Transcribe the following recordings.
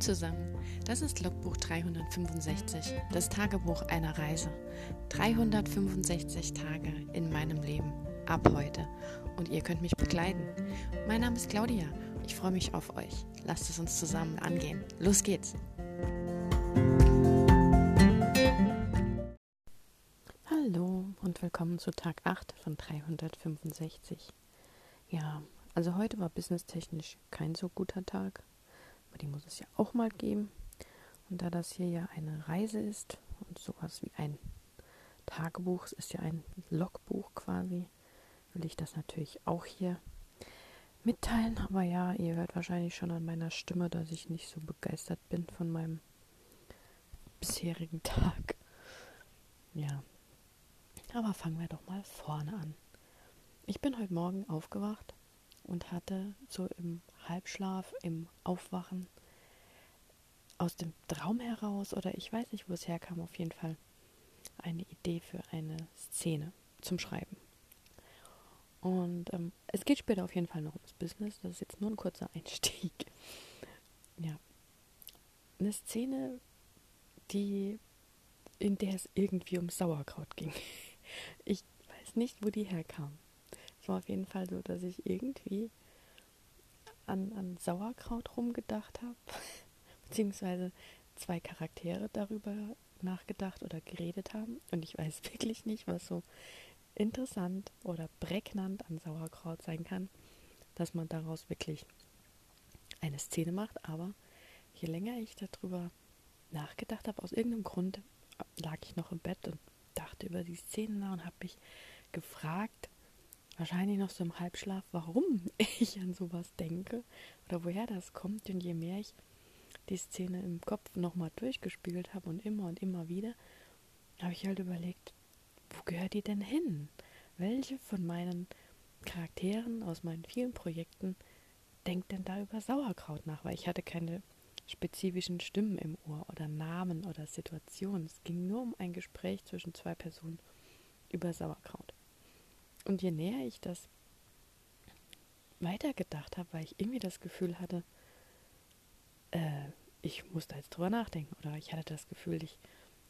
Zusammen, das ist Logbuch 365, das Tagebuch einer Reise. 365 Tage in meinem Leben, ab heute. Und ihr könnt mich begleiten. Mein Name ist Claudia, ich freue mich auf euch. Lasst es uns zusammen angehen. Los geht's! Hallo und willkommen zu Tag 8 von 365. Ja, also heute war businesstechnisch kein so guter Tag aber die muss es ja auch mal geben. Und da das hier ja eine Reise ist und sowas wie ein Tagebuch, es ist ja ein Logbuch quasi, will ich das natürlich auch hier mitteilen. Aber ja, ihr hört wahrscheinlich schon an meiner Stimme, dass ich nicht so begeistert bin von meinem bisherigen Tag. Ja. Aber fangen wir doch mal vorne an. Ich bin heute Morgen aufgewacht und hatte so im Halbschlaf, im Aufwachen aus dem Traum heraus oder ich weiß nicht, wo es herkam, auf jeden Fall eine Idee für eine Szene zum Schreiben. Und ähm, es geht später auf jeden Fall noch ums Business. Das ist jetzt nur ein kurzer Einstieg. ja. Eine Szene, die, in der es irgendwie um Sauerkraut ging. Ich weiß nicht, wo die herkam. Es war auf jeden Fall so, dass ich irgendwie an, an Sauerkraut rumgedacht habe, beziehungsweise zwei Charaktere darüber nachgedacht oder geredet haben. Und ich weiß wirklich nicht, was so interessant oder prägnant an Sauerkraut sein kann, dass man daraus wirklich eine Szene macht. Aber je länger ich darüber nachgedacht habe, aus irgendeinem Grund lag ich noch im Bett und dachte über die Szene nach und habe mich gefragt, wahrscheinlich noch so im Halbschlaf, warum ich an sowas denke oder woher das kommt. Und je mehr ich die Szene im Kopf nochmal durchgespielt habe und immer und immer wieder, habe ich halt überlegt, wo gehört die denn hin? Welche von meinen Charakteren aus meinen vielen Projekten denkt denn da über Sauerkraut nach? Weil ich hatte keine spezifischen Stimmen im Ohr oder Namen oder Situationen. Es ging nur um ein Gespräch zwischen zwei Personen über Sauerkraut. Und je näher ich das weitergedacht habe, weil ich irgendwie das Gefühl hatte, äh, ich muss da jetzt drüber nachdenken. Oder ich hatte das Gefühl, ich,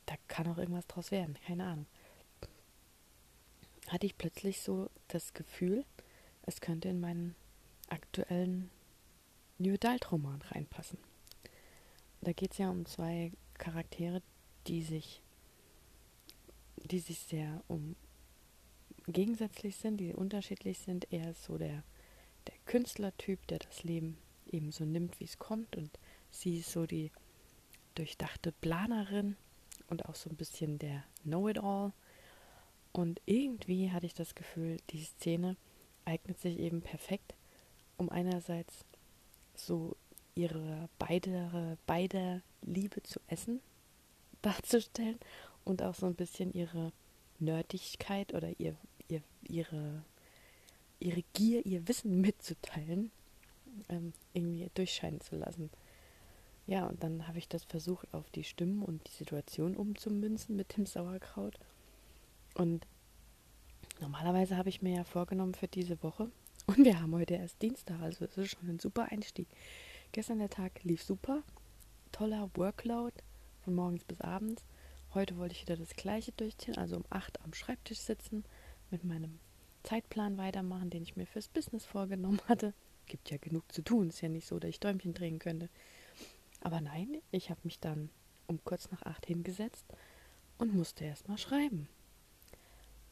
da kann auch irgendwas draus werden. Keine Ahnung. Hatte ich plötzlich so das Gefühl, es könnte in meinen aktuellen New Adult Roman reinpassen. Da geht es ja um zwei Charaktere, die sich, die sich sehr um gegensätzlich sind, die unterschiedlich sind. Er ist so der, der Künstlertyp, der das Leben eben so nimmt, wie es kommt. Und sie ist so die durchdachte Planerin und auch so ein bisschen der Know-it-all. Und irgendwie hatte ich das Gefühl, die Szene eignet sich eben perfekt, um einerseits so ihre beide, beide Liebe zu essen darzustellen und auch so ein bisschen ihre Nerdigkeit oder ihr ihr, ihre, ihre Gier, ihr Wissen mitzuteilen, ähm, irgendwie durchscheinen zu lassen. Ja, und dann habe ich das versucht, auf die Stimmen und die Situation umzumünzen mit dem Sauerkraut. Und normalerweise habe ich mir ja vorgenommen für diese Woche, und wir haben heute erst Dienstag, also es ist schon ein super Einstieg. Gestern der Tag lief super, toller Workload von morgens bis abends. Heute wollte ich wieder das gleiche durchziehen, also um 8 am Schreibtisch sitzen, mit meinem Zeitplan weitermachen, den ich mir fürs Business vorgenommen hatte. Gibt ja genug zu tun, ist ja nicht so, dass ich Däumchen drehen könnte. Aber nein, ich habe mich dann um kurz nach acht hingesetzt und musste erst mal schreiben.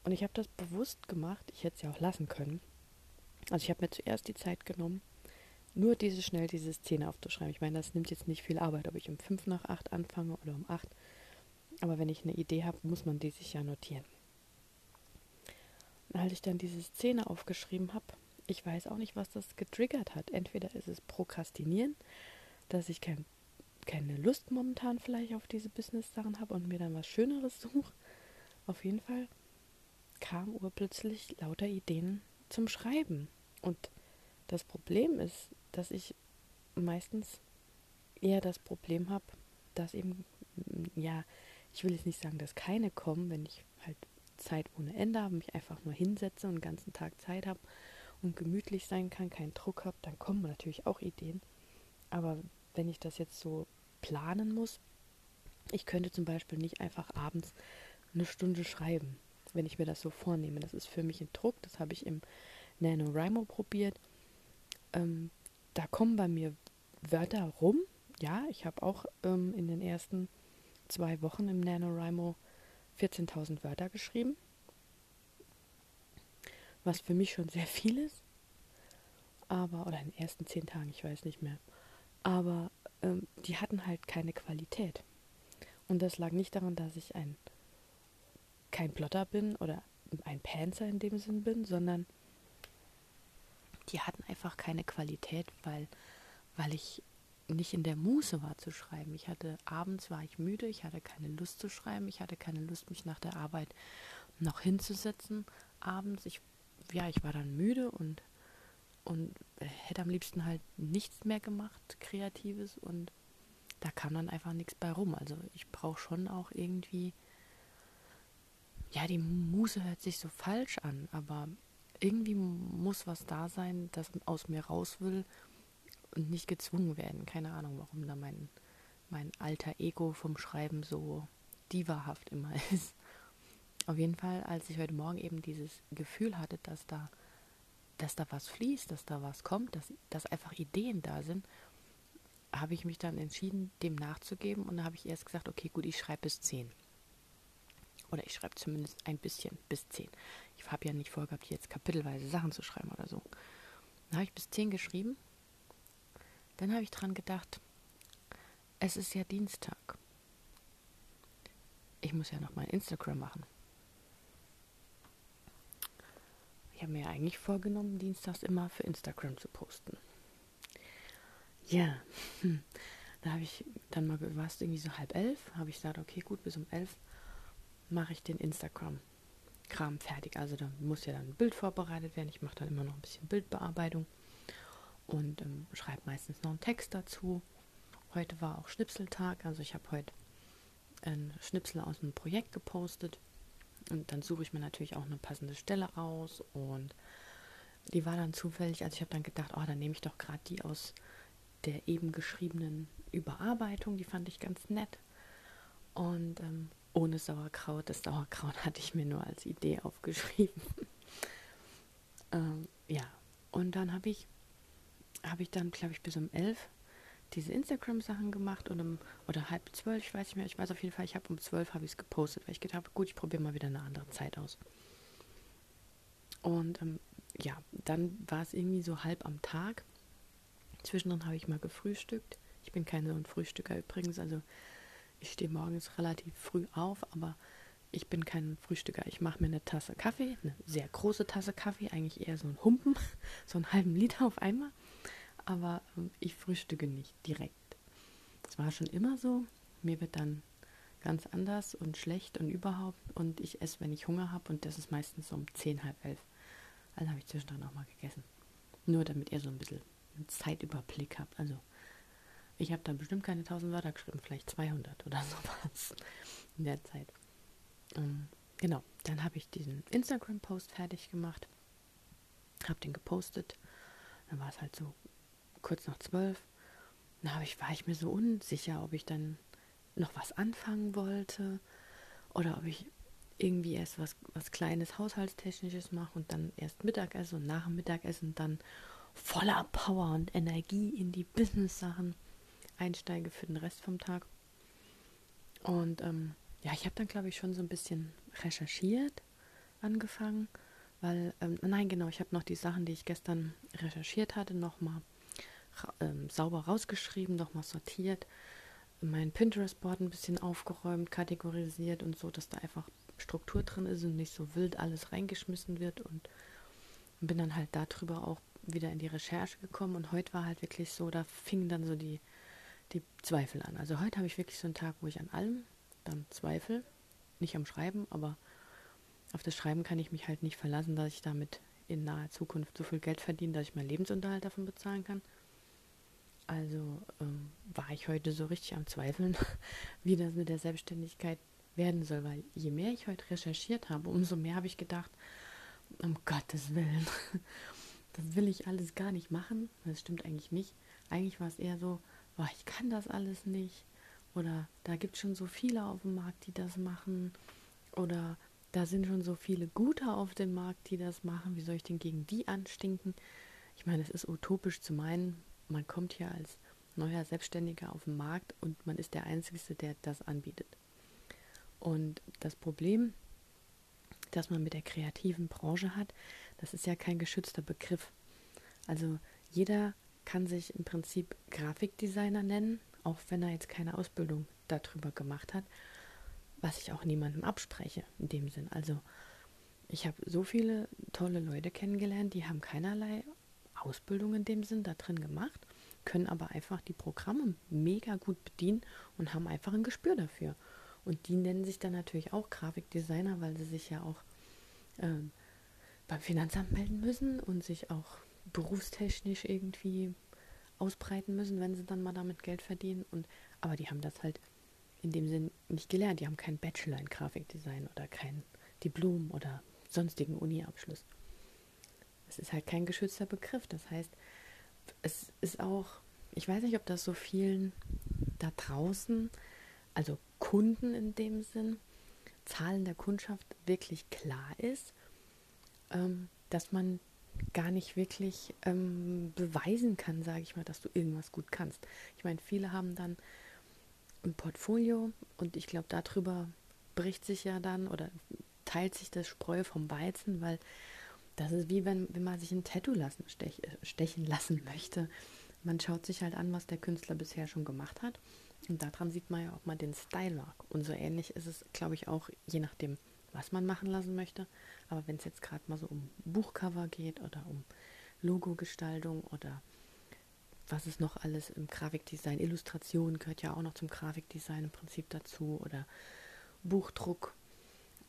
Und ich habe das bewusst gemacht, ich hätte es ja auch lassen können. Also ich habe mir zuerst die Zeit genommen, nur diese schnell diese Szene aufzuschreiben. Ich meine, das nimmt jetzt nicht viel Arbeit, ob ich um fünf nach acht anfange oder um acht. Aber wenn ich eine Idee habe, muss man die sich ja notieren als ich dann diese Szene aufgeschrieben habe, ich weiß auch nicht, was das getriggert hat. Entweder ist es Prokrastinieren, dass ich kein, keine Lust momentan vielleicht auf diese Business-Sachen habe und mir dann was Schöneres suche. Auf jeden Fall kamen urplötzlich lauter Ideen zum Schreiben. Und das Problem ist, dass ich meistens eher das Problem habe, dass eben, ja, ich will jetzt nicht sagen, dass keine kommen, wenn ich halt Zeit ohne Ende habe, mich einfach nur hinsetze und den ganzen Tag Zeit habe und gemütlich sein kann, keinen Druck habe, dann kommen natürlich auch Ideen. Aber wenn ich das jetzt so planen muss, ich könnte zum Beispiel nicht einfach abends eine Stunde schreiben, wenn ich mir das so vornehme. Das ist für mich ein Druck, das habe ich im NaNoWriMo probiert. Ähm, da kommen bei mir Wörter rum. Ja, ich habe auch ähm, in den ersten zwei Wochen im NaNoWriMo 14.000 Wörter geschrieben, was für mich schon sehr viel ist. Aber, oder in den ersten zehn Tagen, ich weiß nicht mehr. Aber ähm, die hatten halt keine Qualität. Und das lag nicht daran, dass ich ein kein Plotter bin oder ein Panzer in dem Sinn bin, sondern die hatten einfach keine Qualität, weil, weil ich nicht in der Muße war zu schreiben. Ich hatte abends war ich müde, ich hatte keine Lust zu schreiben, ich hatte keine Lust, mich nach der Arbeit noch hinzusetzen. Abends, ich ja, ich war dann müde und und hätte am liebsten halt nichts mehr gemacht, Kreatives und da kam dann einfach nichts bei rum. Also ich brauche schon auch irgendwie, ja, die Muse hört sich so falsch an, aber irgendwie muss was da sein, das aus mir raus will und nicht gezwungen werden. Keine Ahnung, warum da mein, mein alter Ego vom Schreiben so divahaft immer ist. Auf jeden Fall, als ich heute Morgen eben dieses Gefühl hatte, dass da, dass da was fließt, dass da was kommt, dass, dass einfach Ideen da sind, habe ich mich dann entschieden, dem nachzugeben und da habe ich erst gesagt, okay, gut, ich schreibe bis 10. Oder ich schreibe zumindest ein bisschen bis 10. Ich habe ja nicht vorgehabt, jetzt kapitelweise Sachen zu schreiben oder so. Dann habe ich bis 10 geschrieben. Dann habe ich dran gedacht, es ist ja Dienstag. Ich muss ja noch mein Instagram machen. Ich habe mir eigentlich vorgenommen, dienstags immer für Instagram zu posten. Ja, hm. da habe ich dann mal, war es irgendwie so halb elf, habe ich gesagt, okay, gut, bis um elf mache ich den Instagram-Kram fertig. Also da muss ja dann ein Bild vorbereitet werden. Ich mache dann immer noch ein bisschen Bildbearbeitung und ähm, schreibe meistens noch einen Text dazu. Heute war auch Schnipseltag, also ich habe heute ein Schnipsel aus einem Projekt gepostet und dann suche ich mir natürlich auch eine passende Stelle raus und die war dann zufällig, also ich habe dann gedacht, oh, dann nehme ich doch gerade die aus der eben geschriebenen Überarbeitung, die fand ich ganz nett. Und ähm, ohne Sauerkraut, das Sauerkraut hatte ich mir nur als Idee aufgeschrieben. ähm, ja, und dann habe ich, habe ich dann, glaube ich, bis um elf diese Instagram-Sachen gemacht und um, oder halb zwölf, ich weiß nicht mehr, ich weiß auf jeden Fall, ich habe um zwölf habe ich es gepostet, weil ich gedacht habe, gut, ich probiere mal wieder eine andere Zeit aus. Und ähm, ja, dann war es irgendwie so halb am Tag Zwischendrin habe ich mal gefrühstückt. Ich bin kein so ein Frühstücker übrigens, also ich stehe morgens relativ früh auf, aber ich bin kein Frühstücker. Ich mache mir eine Tasse Kaffee, eine sehr große Tasse Kaffee, eigentlich eher so ein Humpen, so einen halben Liter auf einmal. Aber ähm, ich frühstücke nicht direkt. Das war schon immer so. Mir wird dann ganz anders und schlecht und überhaupt. Und ich esse, wenn ich Hunger habe. Und das ist meistens so um zehn, halb elf. Also habe ich zwischendrin auch mal gegessen. Nur damit ihr so ein bisschen einen Zeitüberblick habt. Also ich habe da bestimmt keine 1000 Wörter geschrieben, vielleicht 200 oder sowas in der Zeit. Ähm, genau, dann habe ich diesen Instagram-Post fertig gemacht, habe den gepostet. Dann war es halt so kurz nach zwölf. Dann ich, war ich mir so unsicher, ob ich dann noch was anfangen wollte oder ob ich irgendwie erst was, was Kleines Haushaltstechnisches mache und dann erst Mittagessen und nach dem Mittagessen dann voller Power und Energie in die Business-Sachen einsteige für den Rest vom Tag. Und ähm, ja, ich habe dann, glaube ich, schon so ein bisschen recherchiert angefangen, weil, ähm, nein, genau, ich habe noch die Sachen, die ich gestern recherchiert hatte, nochmal ähm, sauber rausgeschrieben, nochmal sortiert, mein Pinterest-Board ein bisschen aufgeräumt, kategorisiert und so, dass da einfach Struktur drin ist und nicht so wild alles reingeschmissen wird und bin dann halt darüber auch wieder in die Recherche gekommen und heute war halt wirklich so, da fingen dann so die, die Zweifel an. Also heute habe ich wirklich so einen Tag, wo ich an allem dann zweifle, nicht am Schreiben, aber auf das Schreiben kann ich mich halt nicht verlassen, dass ich damit in naher Zukunft so viel Geld verdiene, dass ich meinen Lebensunterhalt davon bezahlen kann. Also ähm, war ich heute so richtig am Zweifeln, wie das mit der Selbstständigkeit werden soll, weil je mehr ich heute recherchiert habe, umso mehr habe ich gedacht, um Gottes Willen, das will ich alles gar nicht machen. Das stimmt eigentlich nicht. Eigentlich war es eher so, oh, ich kann das alles nicht. Oder da gibt es schon so viele auf dem Markt, die das machen. Oder da sind schon so viele Gute auf dem Markt, die das machen. Wie soll ich denn gegen die anstinken? Ich meine, es ist utopisch zu meinen, man kommt hier als neuer Selbstständiger auf den Markt und man ist der Einzige, der das anbietet. Und das Problem, das man mit der kreativen Branche hat, das ist ja kein geschützter Begriff. Also jeder kann sich im Prinzip Grafikdesigner nennen, auch wenn er jetzt keine Ausbildung darüber gemacht hat, was ich auch niemandem abspreche in dem Sinn. Also ich habe so viele tolle Leute kennengelernt, die haben keinerlei Ausbildung in dem Sinn da drin gemacht, können aber einfach die Programme mega gut bedienen und haben einfach ein Gespür dafür. Und die nennen sich dann natürlich auch Grafikdesigner, weil sie sich ja auch äh, beim Finanzamt melden müssen und sich auch berufstechnisch irgendwie ausbreiten müssen, wenn sie dann mal damit Geld verdienen. Und, aber die haben das halt in dem Sinn nicht gelernt. Die haben keinen Bachelor in Grafikdesign oder kein Diplom oder sonstigen Uni-Abschluss. Es ist halt kein geschützter Begriff. Das heißt, es ist auch, ich weiß nicht, ob das so vielen da draußen, also Kunden in dem Sinn, Zahlen der Kundschaft wirklich klar ist, ähm, dass man gar nicht wirklich ähm, beweisen kann, sage ich mal, dass du irgendwas gut kannst. Ich meine, viele haben dann ein Portfolio und ich glaube, darüber bricht sich ja dann oder teilt sich das Spreu vom Weizen, weil das ist wie wenn, wenn man sich ein Tattoo lassen, stech, stechen lassen möchte. Man schaut sich halt an, was der Künstler bisher schon gemacht hat. Und daran sieht man ja, ob man den Style mag. Und so ähnlich ist es, glaube ich, auch je nachdem, was man machen lassen möchte. Aber wenn es jetzt gerade mal so um Buchcover geht oder um Logogestaltung oder was ist noch alles im Grafikdesign, Illustration gehört ja auch noch zum Grafikdesign im Prinzip dazu oder Buchdruck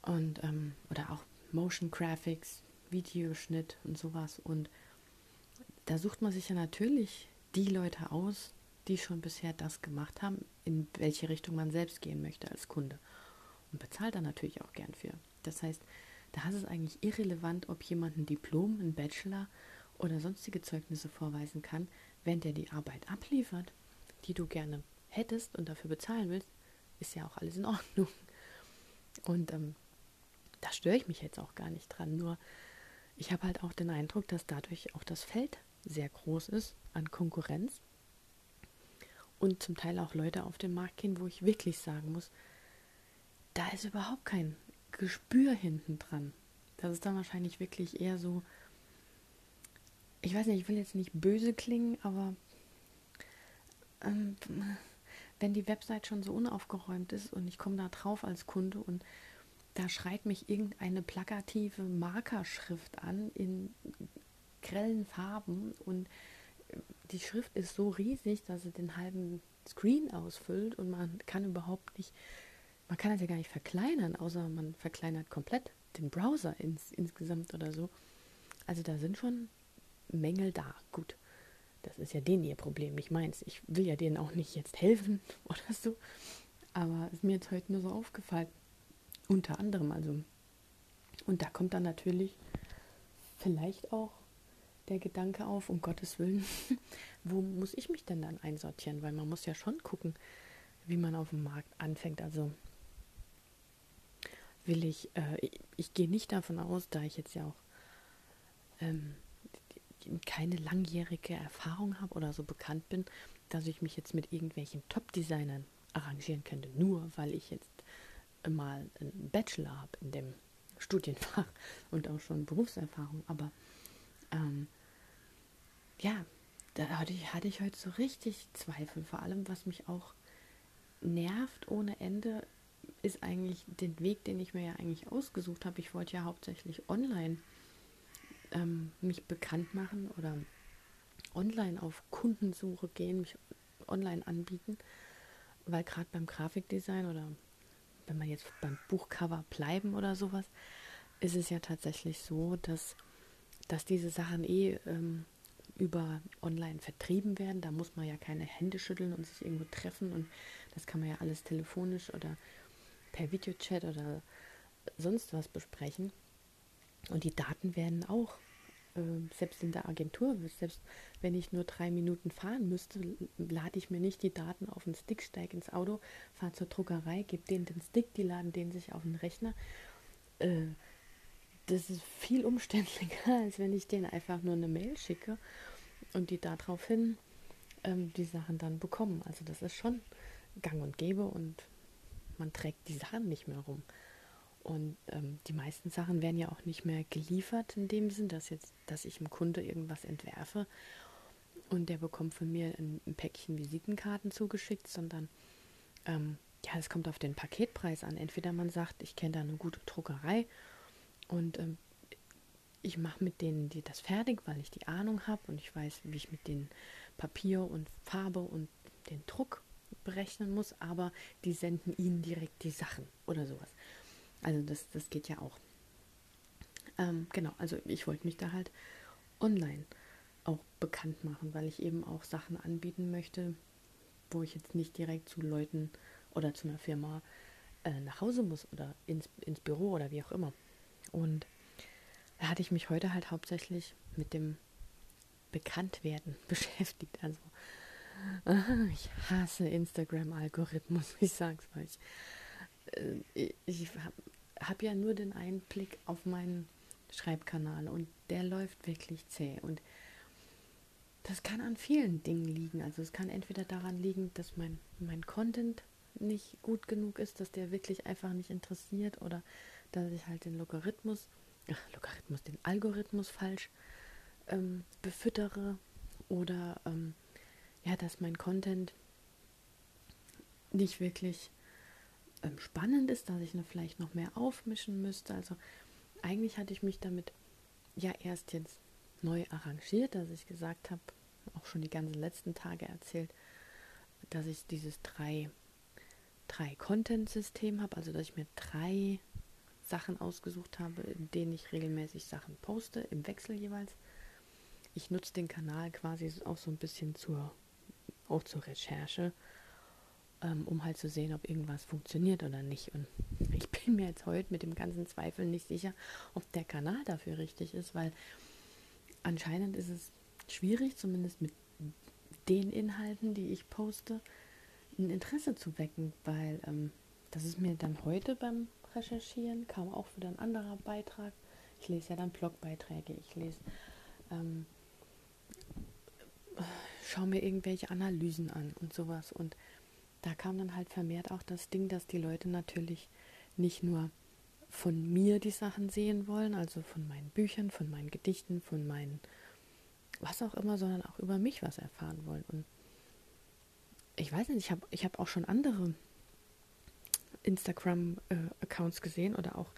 und ähm, oder auch Motion Graphics, Videoschnitt und sowas. Und da sucht man sich ja natürlich die Leute aus, die schon bisher das gemacht haben, in welche Richtung man selbst gehen möchte als Kunde. Und bezahlt dann natürlich auch gern für. Das heißt, da ist es eigentlich irrelevant, ob jemand ein Diplom, ein Bachelor oder sonstige Zeugnisse vorweisen kann, wenn der die Arbeit abliefert, die du gerne hättest und dafür bezahlen willst, ist ja auch alles in Ordnung. Und ähm, da störe ich mich jetzt auch gar nicht dran. Nur ich habe halt auch den Eindruck, dass dadurch auch das Feld sehr groß ist an Konkurrenz und zum Teil auch Leute auf den Markt gehen, wo ich wirklich sagen muss, da ist überhaupt kein Gespür hinten dran. Das ist dann wahrscheinlich wirklich eher so, ich weiß nicht, ich will jetzt nicht böse klingen, aber ähm, wenn die Website schon so unaufgeräumt ist und ich komme da drauf als Kunde und da schreit mich irgendeine plakative Markerschrift an in grellen Farben und die Schrift ist so riesig, dass sie den halben Screen ausfüllt und man kann überhaupt nicht, man kann das ja gar nicht verkleinern, außer man verkleinert komplett den Browser ins, insgesamt oder so. Also da sind schon Mängel da. Gut, das ist ja denen ihr Problem, nicht meins. Ich will ja denen auch nicht jetzt helfen oder so. Aber ist mir jetzt heute nur so aufgefallen. Unter anderem, also. Und da kommt dann natürlich vielleicht auch der Gedanke auf, um Gottes Willen, wo muss ich mich denn dann einsortieren? Weil man muss ja schon gucken, wie man auf dem Markt anfängt. Also will ich, äh, ich, ich gehe nicht davon aus, da ich jetzt ja auch ähm, keine langjährige Erfahrung habe oder so bekannt bin, dass ich mich jetzt mit irgendwelchen Top-Designern arrangieren könnte, nur weil ich jetzt mal einen Bachelor habe in dem Studienfach und auch schon Berufserfahrung. Aber ähm, ja, da hatte ich, hatte ich heute so richtig Zweifel. Vor allem, was mich auch nervt ohne Ende, ist eigentlich den Weg, den ich mir ja eigentlich ausgesucht habe. Ich wollte ja hauptsächlich online ähm, mich bekannt machen oder online auf Kundensuche gehen, mich online anbieten, weil gerade beim Grafikdesign oder wenn man jetzt beim Buchcover bleiben oder sowas, ist es ja tatsächlich so, dass, dass diese Sachen eh ähm, über online vertrieben werden. Da muss man ja keine Hände schütteln und sich irgendwo treffen und das kann man ja alles telefonisch oder per Videochat oder sonst was besprechen. Und die Daten werden auch selbst in der Agentur, selbst wenn ich nur drei Minuten fahren müsste, lade ich mir nicht die Daten auf den Stick, steige ins Auto, fahre zur Druckerei, gebe denen den Stick, die laden den sich auf den Rechner. Äh, das ist viel umständlicher, als wenn ich denen einfach nur eine Mail schicke und die daraufhin ähm, die Sachen dann bekommen. Also das ist schon gang und gäbe und man trägt die Sachen nicht mehr rum. Und ähm, die meisten Sachen werden ja auch nicht mehr geliefert in dem Sinn, dass jetzt, dass ich dem Kunde irgendwas entwerfe und der bekommt von mir ein, ein Päckchen Visitenkarten zugeschickt, sondern ähm, ja, es kommt auf den Paketpreis an. Entweder man sagt, ich kenne da eine gute Druckerei und ähm, ich mache mit denen die das fertig, weil ich die Ahnung habe und ich weiß, wie ich mit den Papier und Farbe und den Druck berechnen muss, aber die senden ihnen direkt die Sachen oder sowas. Also das, das geht ja auch. Ähm, genau, also ich wollte mich da halt online auch bekannt machen, weil ich eben auch Sachen anbieten möchte, wo ich jetzt nicht direkt zu Leuten oder zu einer Firma äh, nach Hause muss oder ins, ins Büro oder wie auch immer. Und da hatte ich mich heute halt hauptsächlich mit dem Bekanntwerden beschäftigt. Also ich hasse Instagram-Algorithmus, ich sag's euch. Äh, ich habe hab ja nur den Einblick auf meinen Schreibkanal und der läuft wirklich zäh. Und das kann an vielen Dingen liegen. Also es kann entweder daran liegen, dass mein, mein Content nicht gut genug ist, dass der wirklich einfach nicht interessiert oder dass ich halt den Logarithmus, ach, Logarithmus, den Algorithmus falsch ähm, befüttere oder ähm, ja, dass mein Content nicht wirklich ähm, spannend ist, dass ich ne, vielleicht noch mehr aufmischen müsste. Also eigentlich hatte ich mich damit ja erst jetzt neu arrangiert, dass ich gesagt habe, auch schon die ganzen letzten Tage erzählt, dass ich dieses drei, drei Content-System habe, also dass ich mir drei Sachen ausgesucht habe, in denen ich regelmäßig Sachen poste, im Wechsel jeweils. Ich nutze den Kanal quasi auch so ein bisschen zur auch zur Recherche, ähm, um halt zu sehen, ob irgendwas funktioniert oder nicht. Und ich bin mir jetzt heute mit dem ganzen Zweifel nicht sicher, ob der Kanal dafür richtig ist, weil anscheinend ist es schwierig, zumindest mit den Inhalten, die ich poste, ein Interesse zu wecken, weil ähm, das ist mir dann heute beim Recherchieren, kam auch wieder ein anderer Beitrag. Ich lese ja dann Blogbeiträge, ich lese ähm, schaue mir irgendwelche Analysen an und sowas. Und da kam dann halt vermehrt auch das Ding, dass die Leute natürlich nicht nur von mir die Sachen sehen wollen, also von meinen Büchern, von meinen Gedichten, von meinen was auch immer, sondern auch über mich was erfahren wollen. Und ich weiß nicht, ich habe ich hab auch schon andere Instagram-Accounts äh, gesehen oder auch,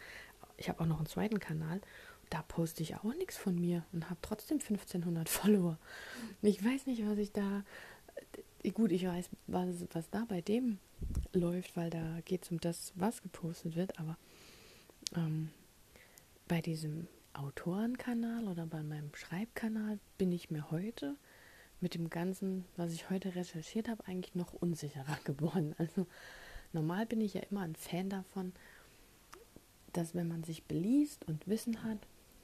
ich habe auch noch einen zweiten Kanal da poste ich auch nichts von mir und habe trotzdem 1500 Follower. Ich weiß nicht, was ich da. Gut, ich weiß, was, was da bei dem läuft, weil da geht es um das, was gepostet wird, aber ähm, bei diesem Autorenkanal oder bei meinem Schreibkanal bin ich mir heute mit dem Ganzen, was ich heute recherchiert habe, eigentlich noch unsicherer geworden. Also normal bin ich ja immer ein Fan davon, dass wenn man sich beliest und Wissen hat,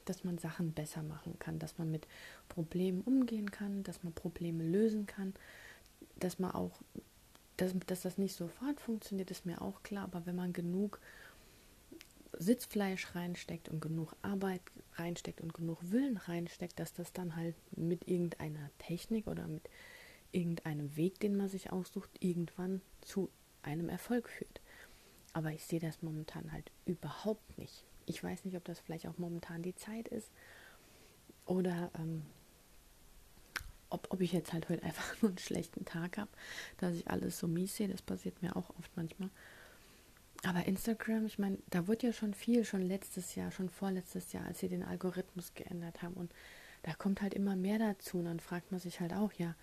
dass man Sachen besser machen kann, dass man mit Problemen umgehen kann, dass man Probleme lösen kann, dass man auch, dass, dass das nicht sofort funktioniert, ist mir auch klar, aber wenn man genug Sitzfleisch reinsteckt und genug Arbeit reinsteckt und genug Willen reinsteckt, dass das dann halt mit irgendeiner Technik oder mit irgendeinem Weg, den man sich aussucht, irgendwann zu einem Erfolg führt. Aber ich sehe das momentan halt überhaupt nicht. Ich weiß nicht, ob das vielleicht auch momentan die Zeit ist oder ähm, ob, ob ich jetzt halt heute einfach nur einen schlechten Tag habe, dass ich alles so mies sehe. Das passiert mir auch oft manchmal. Aber Instagram, ich meine, da wird ja schon viel, schon letztes Jahr, schon vorletztes Jahr, als sie den Algorithmus geändert haben. Und da kommt halt immer mehr dazu. Und dann fragt man sich halt auch, ja,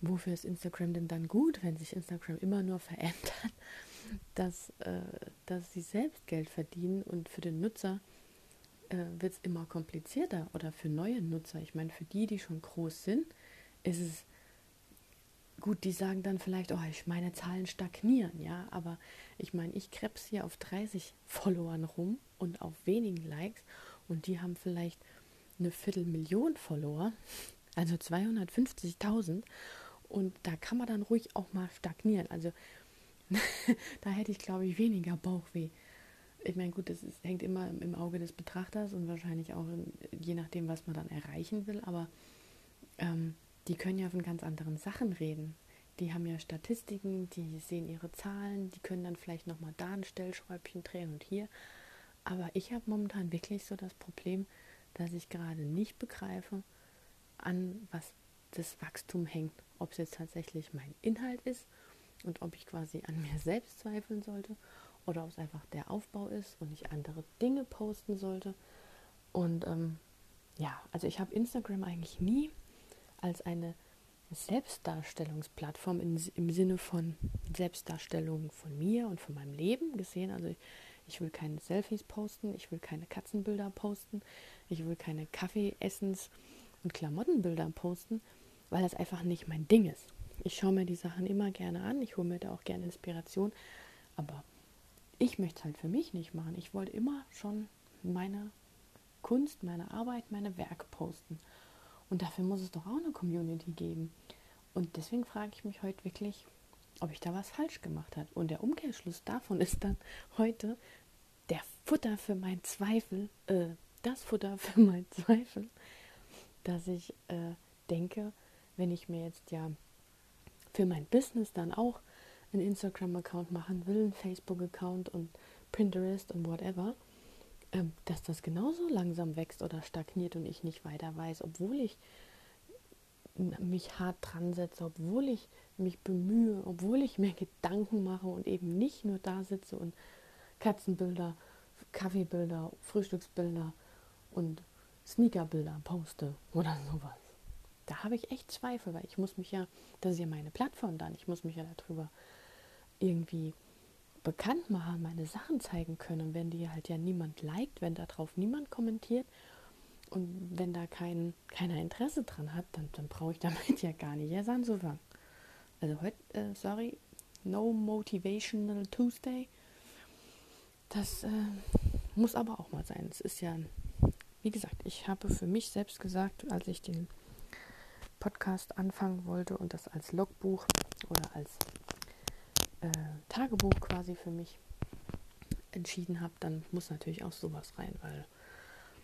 wofür ist Instagram denn dann gut, wenn sich Instagram immer nur verändert? dass, äh, dass sie selbst Geld verdienen und für den Nutzer äh, wird es immer komplizierter oder für neue Nutzer. Ich meine, für die, die schon groß sind, ist es gut, die sagen dann vielleicht, oh, ich meine Zahlen stagnieren, ja, aber ich meine, ich krebs hier auf 30 Followern rum und auf wenigen Likes und die haben vielleicht eine Viertelmillion Follower, also 250.000. Und da kann man dann ruhig auch mal stagnieren. Also da hätte ich, glaube ich, weniger Bauchweh. Ich meine, gut, das ist, hängt immer im Auge des Betrachters und wahrscheinlich auch in, je nachdem, was man dann erreichen will. Aber ähm, die können ja von ganz anderen Sachen reden. Die haben ja Statistiken, die sehen ihre Zahlen, die können dann vielleicht nochmal da ein Stellschräubchen drehen und hier. Aber ich habe momentan wirklich so das Problem, dass ich gerade nicht begreife, an was das Wachstum hängt. Ob es jetzt tatsächlich mein Inhalt ist und ob ich quasi an mir selbst zweifeln sollte oder ob es einfach der Aufbau ist und ich andere Dinge posten sollte. Und ähm, ja, also ich habe Instagram eigentlich nie als eine Selbstdarstellungsplattform in, im Sinne von Selbstdarstellung von mir und von meinem Leben gesehen. Also ich, ich will keine Selfies posten, ich will keine Katzenbilder posten, ich will keine Kaffeeessens- und Klamottenbilder posten, weil das einfach nicht mein Ding ist. Ich schaue mir die Sachen immer gerne an, ich hole mir da auch gerne Inspiration, aber ich möchte es halt für mich nicht machen. Ich wollte immer schon meine Kunst, meine Arbeit, meine Werke posten. Und dafür muss es doch auch eine Community geben. Und deswegen frage ich mich heute wirklich, ob ich da was falsch gemacht habe. Und der Umkehrschluss davon ist dann heute der Futter für meinen Zweifel, äh, das Futter für meinen Zweifel, dass ich äh, denke, wenn ich mir jetzt ja für mein Business dann auch einen Instagram-Account machen will, einen Facebook-Account und Pinterest und whatever, dass das genauso langsam wächst oder stagniert und ich nicht weiter weiß, obwohl ich mich hart dran setze, obwohl ich mich bemühe, obwohl ich mir Gedanken mache und eben nicht nur da sitze und Katzenbilder, Kaffeebilder, Frühstücksbilder und Sneakerbilder poste oder sowas. Da habe ich echt Zweifel, weil ich muss mich ja, das ist ja meine Plattform dann, ich muss mich ja darüber irgendwie bekannt machen, meine Sachen zeigen können. Und wenn die halt ja niemand liked, wenn darauf niemand kommentiert und wenn da kein, keiner Interesse dran hat, dann, dann brauche ich damit ja gar nicht erst anzufangen. Also heute, äh, sorry, no motivational Tuesday. Das äh, muss aber auch mal sein. Es ist ja, wie gesagt, ich habe für mich selbst gesagt, als ich den Podcast anfangen wollte und das als Logbuch oder als äh, Tagebuch quasi für mich entschieden habe, dann muss natürlich auch sowas rein, weil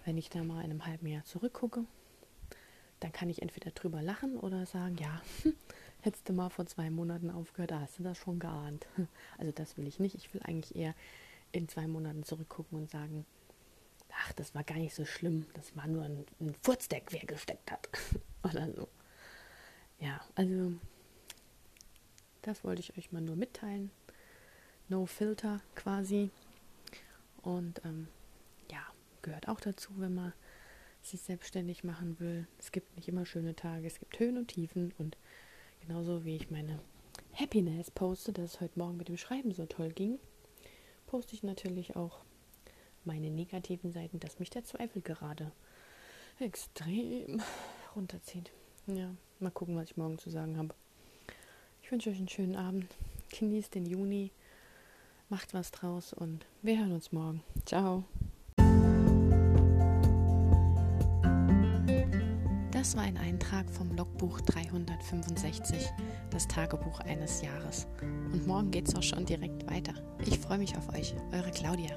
wenn ich da mal in einem halben Jahr zurückgucke, dann kann ich entweder drüber lachen oder sagen, ja, hättest du mal vor zwei Monaten aufgehört, da hast du das schon geahnt. Also das will ich nicht. Ich will eigentlich eher in zwei Monaten zurückgucken und sagen, ach, das war gar nicht so schlimm, das war nur ein, ein Furz, der quer gesteckt hat. oder so. Ja, also das wollte ich euch mal nur mitteilen. No Filter quasi. Und ähm, ja, gehört auch dazu, wenn man sich selbstständig machen will. Es gibt nicht immer schöne Tage, es gibt Höhen und Tiefen. Und genauso wie ich meine Happiness poste, dass es heute Morgen mit dem Schreiben so toll ging, poste ich natürlich auch meine negativen Seiten, dass mich der Zweifel gerade extrem runterzieht. Ja, mal gucken, was ich morgen zu sagen habe. Ich wünsche euch einen schönen Abend. Genießt den Juni. Macht was draus und wir hören uns morgen. Ciao. Das war ein Eintrag vom Logbuch 365, das Tagebuch eines Jahres. Und morgen geht's auch schon direkt weiter. Ich freue mich auf euch, eure Claudia.